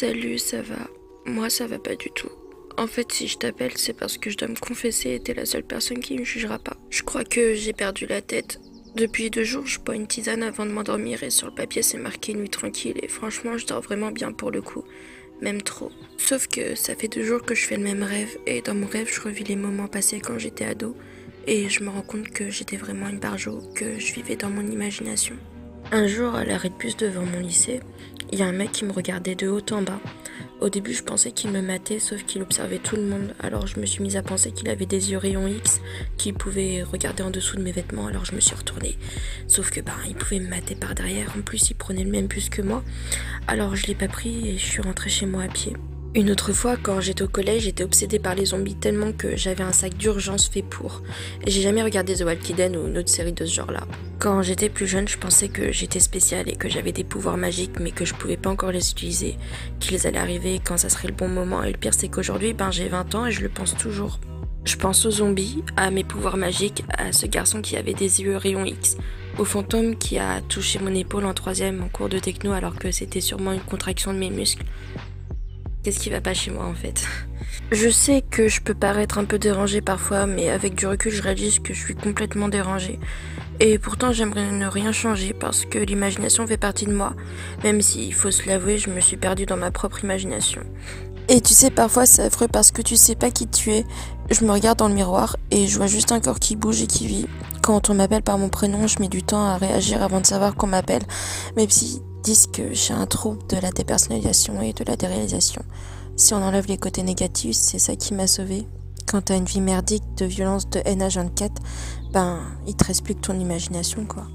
Salut, ça va? Moi, ça va pas du tout. En fait, si je t'appelle, c'est parce que je dois me confesser et t'es la seule personne qui me jugera pas. Je crois que j'ai perdu la tête. Depuis deux jours, je bois une tisane avant de m'endormir et sur le papier c'est marqué nuit tranquille et franchement, je dors vraiment bien pour le coup. Même trop. Sauf que ça fait deux jours que je fais le même rêve et dans mon rêve, je revis les moments passés quand j'étais ado et je me rends compte que j'étais vraiment une barjo, que je vivais dans mon imagination. Un jour, à l'arrêt de bus devant mon lycée, il y a un mec qui me regardait de haut en bas. Au début, je pensais qu'il me matait, sauf qu'il observait tout le monde. Alors, je me suis mise à penser qu'il avait des yeux rayons X, qu'il pouvait regarder en dessous de mes vêtements. Alors, je me suis retournée. Sauf que, bah, il pouvait me mater par derrière. En plus, il prenait le même bus que moi. Alors, je l'ai pas pris et je suis rentrée chez moi à pied. Une autre fois, quand j'étais au collège, j'étais obsédée par les zombies tellement que j'avais un sac d'urgence fait pour. J'ai jamais regardé The Walking Dead ou une autre série de ce genre-là. Quand j'étais plus jeune, je pensais que j'étais spéciale et que j'avais des pouvoirs magiques, mais que je pouvais pas encore les utiliser, qu'ils allaient arriver quand ça serait le bon moment. Et le pire, c'est qu'aujourd'hui, ben, j'ai 20 ans et je le pense toujours. Je pense aux zombies, à mes pouvoirs magiques, à ce garçon qui avait des yeux rayons X, au fantôme qui a touché mon épaule en troisième en cours de techno alors que c'était sûrement une contraction de mes muscles, Qu'est-ce qui va pas chez moi en fait? Je sais que je peux paraître un peu dérangée parfois, mais avec du recul, je réalise que je suis complètement dérangée. Et pourtant, j'aimerais ne rien changer parce que l'imagination fait partie de moi. Même s'il faut se l'avouer, je me suis perdue dans ma propre imagination. Et tu sais, parfois c'est affreux parce que tu sais pas qui tu es. Je me regarde dans le miroir et je vois juste un corps qui bouge et qui vit. Quand on m'appelle par mon prénom, je mets du temps à réagir avant de savoir qu'on m'appelle. Même si disent que j'ai un trouble de la dépersonnalisation et de la déréalisation. Si on enlève les côtés négatifs, c'est ça qui m'a sauvé. Quand t'as une vie merdique de violence, de haine à 24, ben, il te reste plus que ton imagination, quoi.